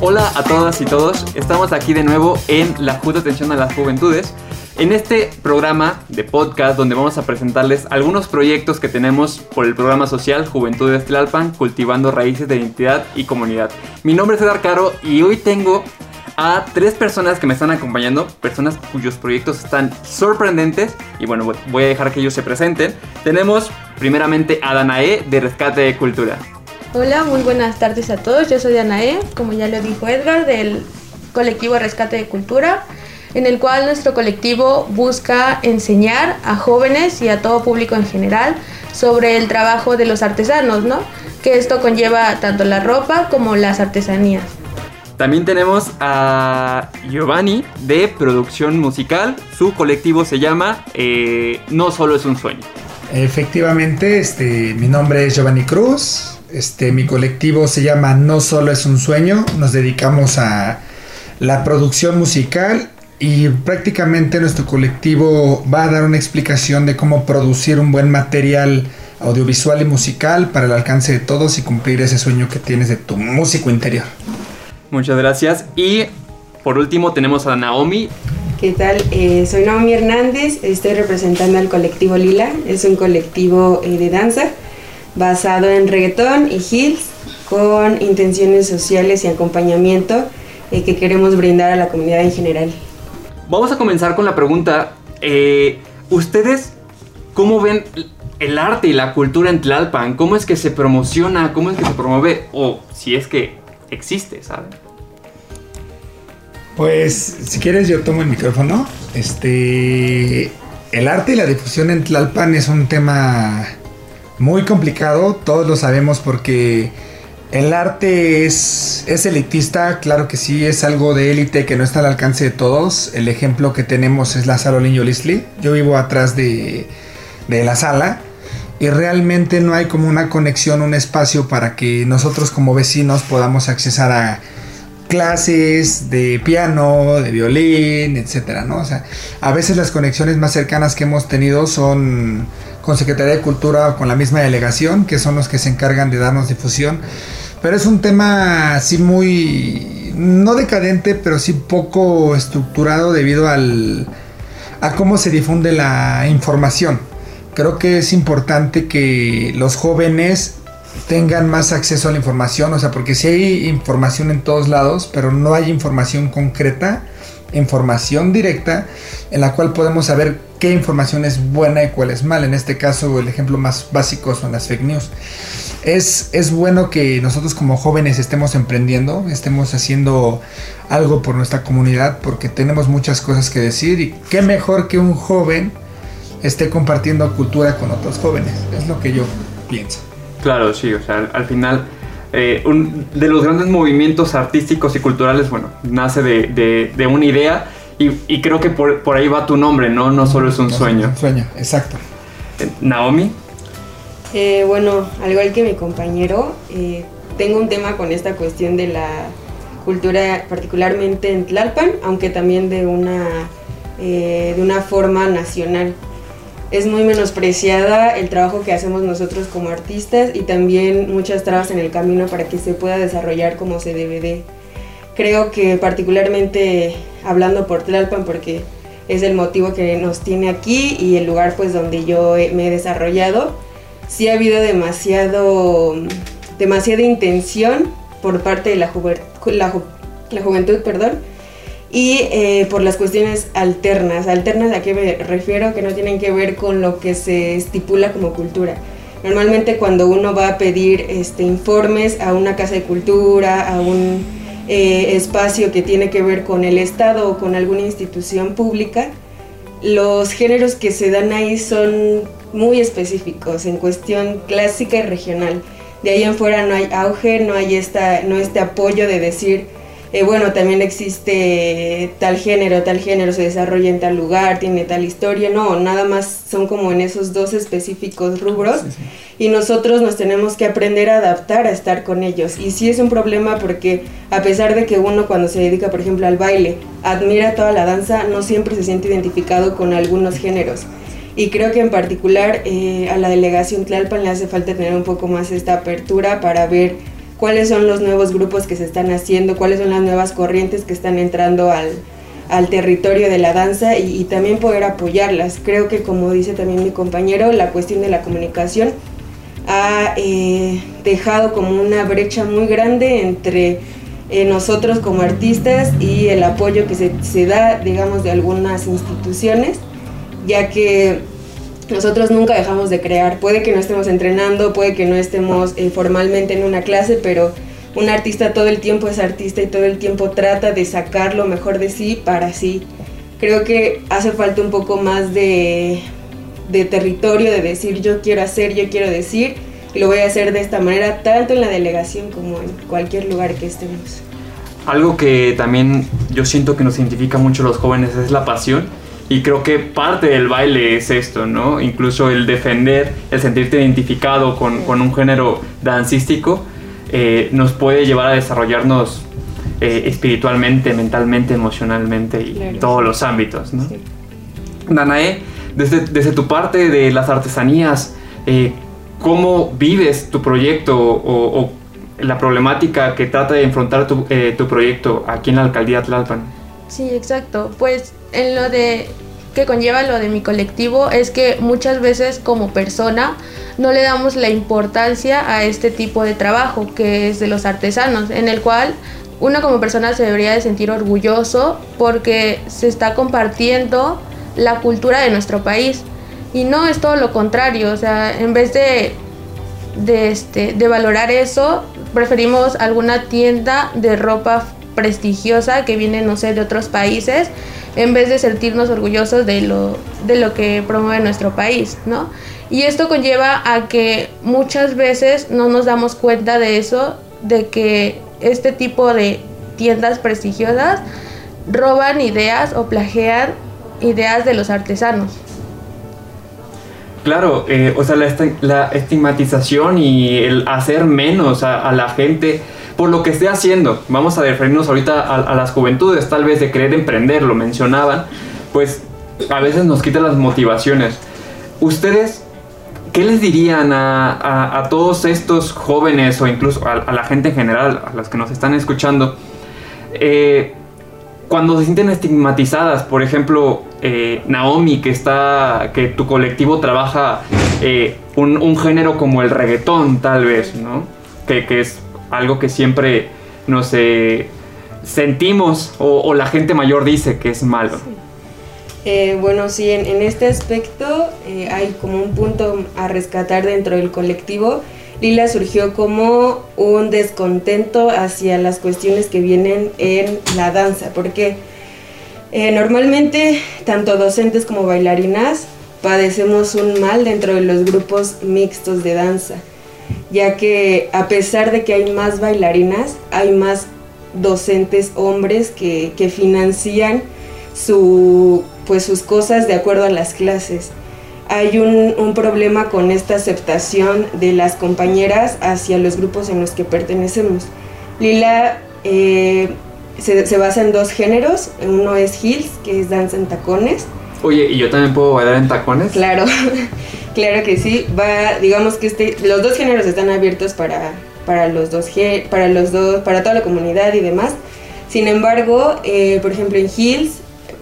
Hola a todas y todos, estamos aquí de nuevo en La Justa Atención a las Juventudes, en este programa de podcast donde vamos a presentarles algunos proyectos que tenemos por el programa social Juventudes Tlalpan, cultivando raíces de identidad y comunidad. Mi nombre es Edgar Caro y hoy tengo a tres personas que me están acompañando, personas cuyos proyectos están sorprendentes y bueno, voy a dejar que ellos se presenten. Tenemos primeramente a Danae de Rescate de Cultura. Hola, muy buenas tardes a todos. Yo soy Anae, como ya lo dijo Edgar, del colectivo Rescate de Cultura, en el cual nuestro colectivo busca enseñar a jóvenes y a todo público en general sobre el trabajo de los artesanos, ¿no? Que esto conlleva tanto la ropa como las artesanías. También tenemos a Giovanni de producción musical. Su colectivo se llama eh, No Solo es un Sueño. Efectivamente, este, mi nombre es Giovanni Cruz. Este, mi colectivo se llama No Solo es un Sueño. Nos dedicamos a la producción musical y prácticamente nuestro colectivo va a dar una explicación de cómo producir un buen material audiovisual y musical para el alcance de todos y cumplir ese sueño que tienes de tu músico interior. Muchas gracias. Y por último tenemos a Naomi. ¿Qué tal? Eh, soy Naomi Hernández, estoy representando al colectivo Lila, es un colectivo eh, de danza basado en reggaetón y hills con intenciones sociales y acompañamiento eh, que queremos brindar a la comunidad en general. Vamos a comenzar con la pregunta, eh, ¿ustedes cómo ven el arte y la cultura en Tlalpan? ¿Cómo es que se promociona? ¿Cómo es que se promueve? O si es que existe, ¿saben? Pues si quieres yo tomo el micrófono. Este el arte y la difusión en Tlalpan es un tema muy complicado, todos lo sabemos porque el arte es, es elitista, claro que sí, es algo de élite que no está al alcance de todos. El ejemplo que tenemos es la sala Oliño Lisli. Yo vivo atrás de, de la sala y realmente no hay como una conexión, un espacio para que nosotros como vecinos podamos accesar a clases de piano, de violín, etcétera, ¿no? O sea, a veces las conexiones más cercanas que hemos tenido son con Secretaría de Cultura o con la misma delegación, que son los que se encargan de darnos difusión. Pero es un tema así muy, no decadente, pero sí poco estructurado debido al, a cómo se difunde la información. Creo que es importante que los jóvenes tengan más acceso a la información, o sea, porque si hay información en todos lados, pero no hay información concreta, información directa, en la cual podemos saber qué información es buena y cuál es mala. En este caso, el ejemplo más básico son las fake news. Es, es bueno que nosotros como jóvenes estemos emprendiendo, estemos haciendo algo por nuestra comunidad, porque tenemos muchas cosas que decir y qué mejor que un joven esté compartiendo cultura con otros jóvenes. Es lo que yo pienso. Claro, sí, o sea, al, final eh, un, de los grandes movimientos artísticos y culturales, bueno, nace de, de, de una idea y, y, creo que por, por, ahí va tu nombre, ¿no? No solo es un no sueño. Es un sueño, exacto. Eh, Naomi. Eh, bueno, al igual que mi compañero, eh, tengo un tema con esta cuestión de la cultura, particularmente en Tlalpan, aunque también de una, de una forma nacional es muy menospreciada el trabajo que hacemos nosotros como artistas y también muchas trabas en el camino para que se pueda desarrollar como se debe de. Creo que particularmente hablando por Tlalpan porque es el motivo que nos tiene aquí y el lugar pues donde yo me he desarrollado, sí ha habido demasiado demasiada intención por parte de la, juve, la, la juventud, perdón, y eh, por las cuestiones alternas. Alternas a qué me refiero, que no tienen que ver con lo que se estipula como cultura. Normalmente cuando uno va a pedir este, informes a una casa de cultura, a un eh, espacio que tiene que ver con el Estado o con alguna institución pública, los géneros que se dan ahí son muy específicos en cuestión clásica y regional. De ahí en fuera no hay auge, no hay esta, no este apoyo de decir, eh, bueno, también existe tal género, tal género se desarrolla en tal lugar, tiene tal historia, no, nada más son como en esos dos específicos rubros sí, sí. y nosotros nos tenemos que aprender a adaptar a estar con ellos. Y sí es un problema porque a pesar de que uno cuando se dedica, por ejemplo, al baile, admira toda la danza no siempre se siente identificado con algunos géneros. Y creo que en particular eh, a la delegación Tlalpan le hace falta tener un poco más esta apertura para ver cuáles son los nuevos grupos que se están haciendo, cuáles son las nuevas corrientes que están entrando al, al territorio de la danza y, también poder apoyarlas. Creo que como dice también mi compañero, la cuestión de la comunicación ha eh, dejado como una brecha muy grande entre eh, nosotros como artistas y el apoyo que se, se da, digamos, de algunas instituciones, ya que nosotros nunca dejamos de crear. Puede que no estemos entrenando, puede que no estemos eh, formalmente en una clase, pero un artista todo el tiempo es artista y todo el tiempo trata de sacar lo mejor de sí para sí. Creo que hace falta un poco más de, de territorio, de decir yo quiero hacer, yo quiero decir, y lo voy a hacer de esta manera, tanto en la delegación como en cualquier lugar que estemos. Algo que también yo siento que nos identifica mucho los jóvenes es la pasión. Y creo que parte del baile es esto, ¿no? Incluso el defender, el sentirte identificado con, con un género dancístico, eh, nos puede llevar a desarrollarnos eh, espiritualmente, mentalmente, emocionalmente y en todos los ámbitos. ¿no? Danae, desde, desde, tu parte de las artesanías, eh, ¿cómo vives tu proyecto o, la problemática que trata de enfrentar tu, tu proyecto aquí en la alcaldía Tlalpan? Sí, exacto. Pues en lo de que conlleva lo de mi colectivo es que muchas veces como persona no le damos la importancia a este tipo de trabajo que es de los artesanos, en el cual uno como persona se debería de sentir orgulloso porque se está compartiendo la cultura de nuestro país. Y no es todo lo contrario, o sea, en vez de, de, este, de valorar eso, preferimos alguna tienda de ropa prestigiosa que viene, no sé, de otros países en vez de sentirnos orgullosos de lo, de lo que promueve nuestro país, ¿no? Y esto conlleva a que muchas veces no nos damos cuenta de eso, de que este tipo de tiendas prestigiosas roban ideas o plagian ideas de los artesanos. Claro, eh, o sea, la, estigmatización y el hacer menos a la gente por lo que esté haciendo. Vamos a referirnos ahorita a, las juventudes, tal vez de querer emprender, lo mencionaban, pues a veces nos quitan las motivaciones. Ustedes, ¿qué les dirían a, todos estos jóvenes o incluso a, la gente en general, a las que nos están escuchando? Eh, cuando se sienten estigmatizadas, por ejemplo, eh, Naomi, que está, que tu colectivo trabaja eh, un, género como el reggaetón, tal vez, ¿no? Que, que es algo que siempre nos sentimos o, la gente mayor dice que es malo. Eh, bueno, sí, en, este aspecto eh, hay como un punto a rescatar dentro del colectivo. Lila surgió como un descontento hacia las cuestiones que vienen en la danza, porque eh, normalmente tanto docentes como bailarinas padecemos un mal dentro de los grupos mixtos de danza ya que a pesar de que hay más bailarinas, hay más docentes hombres que, financian su, pues sus cosas de acuerdo a las clases. Hay un, problema con esta aceptación de las compañeras hacia los grupos en los que pertenecemos. Lila eh, se, se, basa en dos géneros, uno es Hills, que es danza en tacones. Oye, ¿y yo también puedo bailar en tacones? Claro. Claro que sí, va, digamos que este, los dos géneros están abiertos para, para los dos para los dos, para toda la comunidad y demás. Sin embargo, eh, por ejemplo en Hills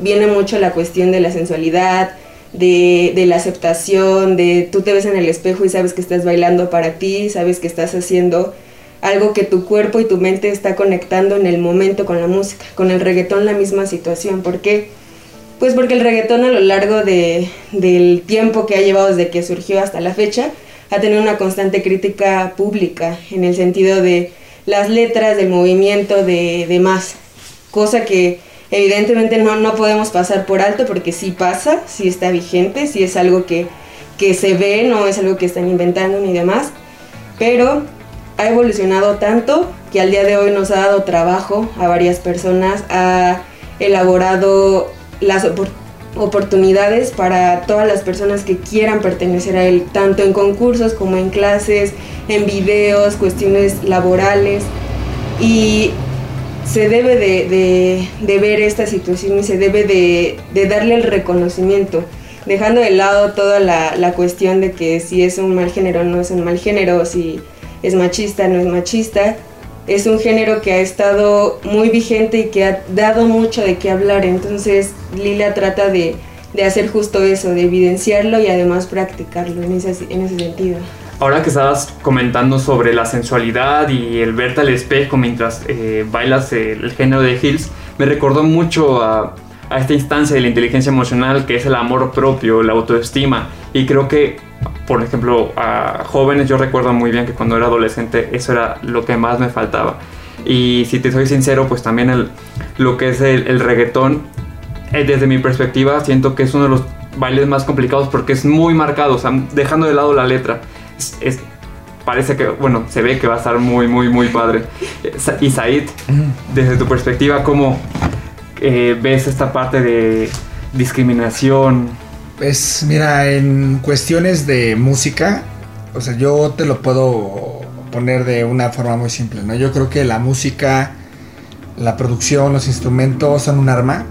viene mucho la cuestión de la sensualidad, de, de, la aceptación, de tú te ves en el espejo y sabes que estás bailando para ti, sabes que estás haciendo algo que tu cuerpo y tu mente está conectando en el momento con la música. Con el reggaetón la misma situación. ¿Por qué? Pues porque el reggaetón a lo largo de, del tiempo que ha llevado desde que surgió hasta la fecha, ha tenido una constante crítica pública en el sentido de las letras, del movimiento, de, de más. Cosa que evidentemente no, no podemos pasar por alto porque sí pasa, sí está vigente, sí es algo que, que se ve, no es algo que están inventando ni demás. Pero ha evolucionado tanto que al día de hoy nos ha dado trabajo a varias personas, ha elaborado las oportunidades para todas las personas que quieran pertenecer a él, tanto en concursos como en clases, en videos, cuestiones laborales. Y se debe de, ver esta situación y se debe de, darle el reconocimiento, dejando de lado toda la, la, cuestión de que si es un mal género o no es un mal género, si es machista no es machista. Es un género que ha estado muy vigente y que ha dado mucho de qué hablar, entonces Lila trata de, de hacer justo eso, de evidenciarlo y además practicarlo en ese, en ese sentido. Ahora que estabas comentando sobre la sensualidad y el verte al espejo mientras eh, bailas el, género de Hills, me recordó mucho a, a, esta instancia de la inteligencia emocional que es el amor propio, la autoestima. Y creo que, por ejemplo, a jóvenes yo recuerdo muy bien que cuando era adolescente eso era lo que más me faltaba. Y si te soy sincero, pues también el, lo que es el, el reggaetón, eh, desde mi perspectiva, siento que es uno de los bailes más complicados porque es muy marcado, o sea, dejando de lado la letra es, parece que, bueno, se ve que va a estar muy, muy, muy padre. Y Said, desde tu perspectiva, ¿cómo eh, ves esta parte de discriminación? Pues mira, en cuestiones de música, o sea, yo te lo puedo poner de una forma muy simple, ¿no? Yo creo que la música, la producción, los instrumentos son un arma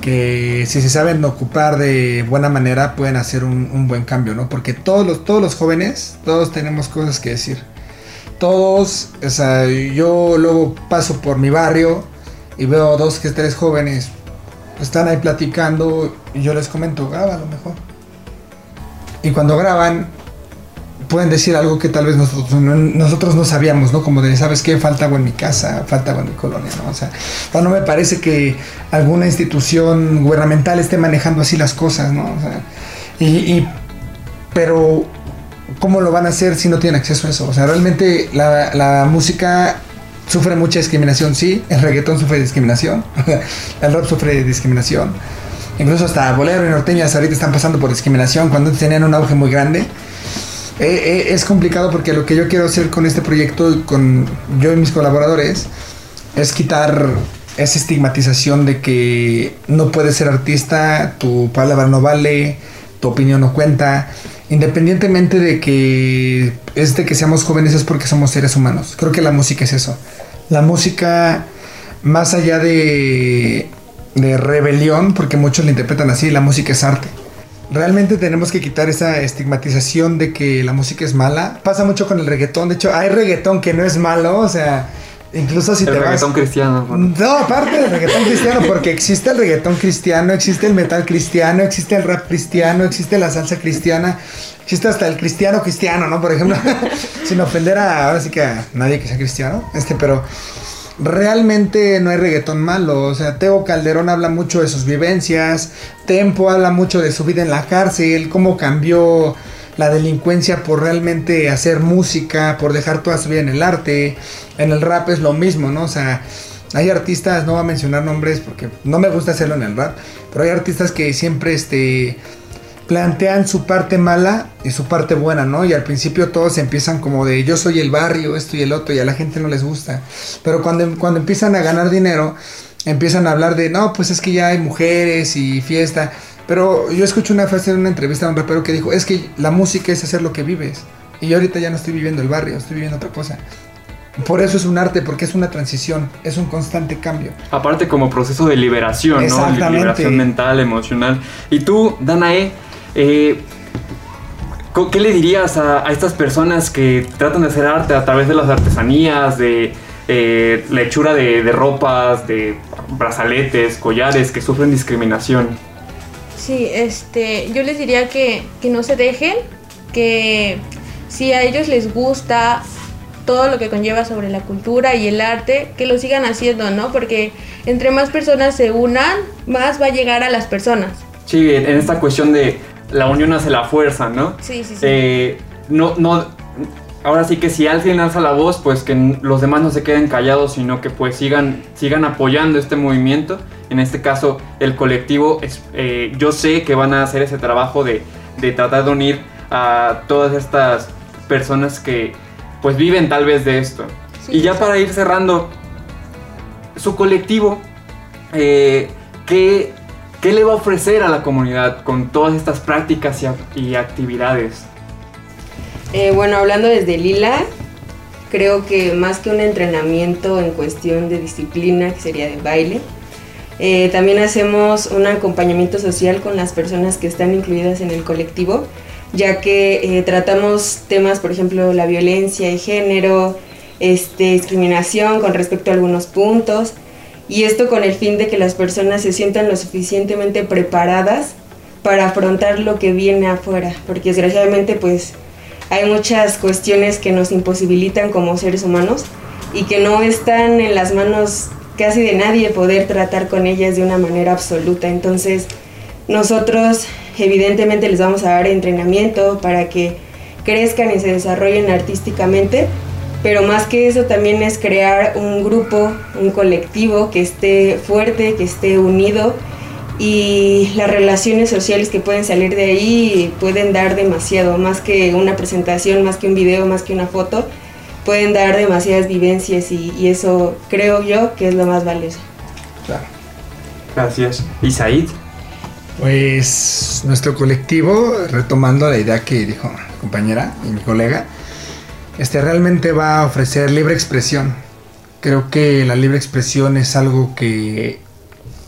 que si se saben ocupar de buena manera pueden hacer un, buen cambio, ¿no? Porque todos los, todos los jóvenes, todos tenemos cosas que decir. Todos, o sea, yo luego paso por mi barrio y veo dos que tres jóvenes están ahí platicando y yo les comento, graba lo mejor. Y cuando graban, pueden decir algo que tal vez nosotros no, nosotros no sabíamos, ¿no? Como de, ¿sabes qué? Falta algo en mi casa, falta algo en mi colonia, ¿no? O sea, no me parece que alguna institución gubernamental esté manejando así las cosas, ¿no? O sea, y, pero, ¿cómo lo van a hacer si no tienen acceso a eso? O sea, realmente la, la música sufre mucha discriminación, sí, el reggaetón sufre discriminación, el rap sufre discriminación. Incluso hasta bolero y norteñas ahorita están pasando por discriminación cuando tenían un auge muy grande. Eh, eh, es complicado porque lo que yo quiero hacer con este proyecto, con yo y mis colaboradores, es quitar esa estigmatización de que no puedes ser artista, tu palabra no vale, tu opinión no cuenta. Independientemente de que es de que seamos jóvenes es porque somos seres humanos. Creo que la música es eso. La música, más allá de, de rebelión, porque muchos la interpretan así, la música es arte realmente tenemos que quitar esa estigmatización de que la música es mala. Pasa mucho con el reggaetón. De hecho, hay reggaetón que no es malo. O sea, incluso si el te reggaetón cristiano. No, aparte del reggaetón cristiano, porque existe el reggaetón cristiano, existe el metal cristiano, existe el rap cristiano, existe la salsa cristiana, existe hasta el cristiano cristiano, ¿no? Por ejemplo, sin ofender a ahora sí que a nadie que sea cristiano, este, pero realmente no hay reggaetón malo. O sea, Teo Calderón habla mucho de sus vivencias, Tempo habla mucho de su vida en la cárcel, cómo cambió la delincuencia por realmente hacer música, por dejar toda su vida en el arte. En el rap es lo mismo, ¿no? O sea, hay artistas, no voy a mencionar nombres porque no me gusta hacerlo en el rap, pero hay artistas que siempre este plantean su parte mala y su parte buena, ¿no? Y al principio todos empiezan como de yo soy el barrio, esto y el otro, y a la gente no les gusta. Pero cuando, cuando empiezan a ganar dinero, empiezan a hablar de, no, pues es que ya hay mujeres y fiesta. Pero yo escuché una frase en una entrevista de un rapero que dijo, es que la música es hacer lo que vives. Y yo ahorita ya no estoy viviendo el barrio, estoy viviendo otra cosa. Por eso es un arte, porque es una transición, es un constante cambio. Aparte como proceso de liberación, ¿no? Liberación mental, emocional. Y tú, Danae, eh, ¿Qué le dirías a, estas personas que tratan de hacer arte a través de las artesanías, de eh, la hechura de, ropas, de brazaletes, collares que sufren discriminación? Sí, este, yo les diría que, que no se dejen, que si a ellos les gusta todo lo que conlleva sobre la cultura y el arte, que lo sigan haciendo, ¿no? Porque entre más personas se unan, más va a llegar a las personas. Sí, en esta cuestión de la unión hace la fuerza, ¿no? Sí, sí, sí. Eh, no, no, ahora sí que si alguien alza la voz, pues que los demás no se queden callados, sino que pues sigan, sigan apoyando este movimiento. En este caso, el colectivo, eh, yo sé que van a hacer ese trabajo de, tratar de unir a todas estas personas que pues viven tal vez de esto. y ya para ir cerrando, su colectivo, eh, ¿qué, ¿Qué le va a ofrecer a la comunidad con todas estas prácticas y, actividades? Eh, bueno, hablando desde Lila, creo que más que un entrenamiento en cuestión de disciplina, que sería de baile, eh, también hacemos un acompañamiento social con las personas que están incluidas en el colectivo, ya que eh, tratamos temas, por ejemplo, la violencia y género, este, discriminación con respecto a algunos puntos, y esto con el fin de que las personas se sientan lo suficientemente preparadas para afrontar lo que viene afuera, porque desgraciadamente pues hay muchas cuestiones que nos imposibilitan como seres humanos y que no están en las manos casi de nadie poder tratar con ellas de una manera absoluta. Entonces nosotros evidentemente les vamos a dar entrenamiento para que crezcan y se desarrollen artísticamente, pero más que eso también es crear un grupo, un colectivo que esté fuerte, que esté unido y las relaciones sociales que pueden salir de ahí pueden dar demasiado, más que una presentación, más que un video, más que una foto, pueden dar demasiadas vivencias y, eso creo yo que es lo más valioso. Claro. Gracias. ¿Y Said? Pues nuestro colectivo, retomando la idea que dijo mi compañera y mi colega, este realmente va a ofrecer libre expresión. Creo que la libre expresión es algo que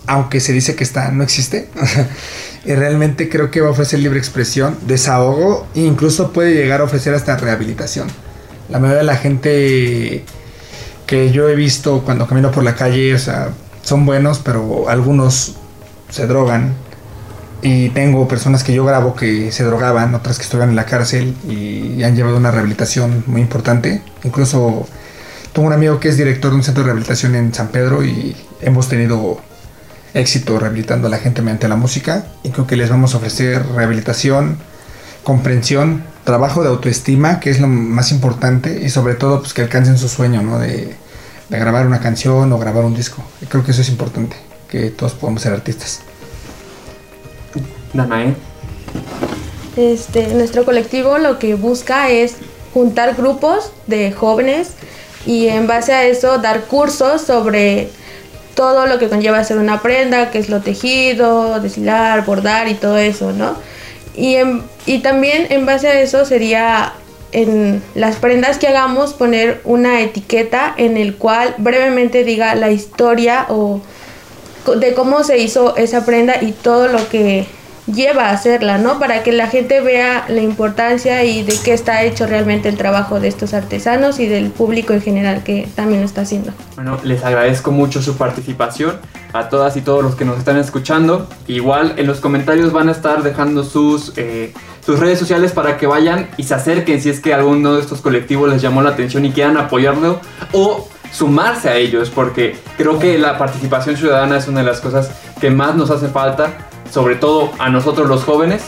aunque se dice que está, no existe. y realmente creo que va a ofrecer libre expresión, desahogo e incluso puede llegar a ofrecer hasta rehabilitación. La mayoría de la gente que yo he visto cuando camino por la calle, o sea, son buenos, pero algunos se drogan. Y tengo personas que yo grabo que se drogaban, otras que estuvieron en la cárcel y han llevado una rehabilitación muy importante. Incluso tengo un amigo que es director de un centro de rehabilitación en San Pedro y hemos tenido éxito rehabilitando a la gente mediante la música y creo que les vamos a ofrecer rehabilitación, comprensión, trabajo de autoestima, que es lo más importante y sobre todo pues que alcancen su sueño, ¿no? De, grabar una canción o grabar un disco. Y creo que eso es importante, que todos podamos ser artistas. Danae. Este, nuestro colectivo lo que busca es juntar grupos de jóvenes y en base a eso dar cursos sobre todo lo que conlleva hacer una prenda, que es lo tejido, deshilar, bordar y todo eso, ¿no? Y, y también en base a eso sería en las prendas que hagamos poner una etiqueta en el cual brevemente diga la historia o de cómo se hizo esa prenda y todo lo que lleva a hacerla, ¿no? Para que la gente vea la importancia y de qué está hecho realmente el trabajo de estos artesanos y del público en general que también lo está haciendo. Bueno, les agradezco mucho su participación a todas y todos los que nos están escuchando. Igual en los comentarios van a estar dejando sus, eh, sus redes sociales para que vayan y se acerquen si es que alguno de estos colectivos les llamó la atención y quieran apoyarlo o sumarse a ellos porque creo que la participación ciudadana es una de las cosas que más nos hace falta sobre todo a nosotros los jóvenes.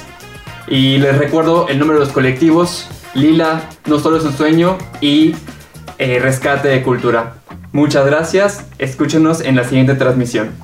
Y les recuerdo el número de los colectivos, Lila, No Solo es un Sueño y eh, Rescate de Cultura. Muchas gracias, escúchenos en la siguiente transmisión.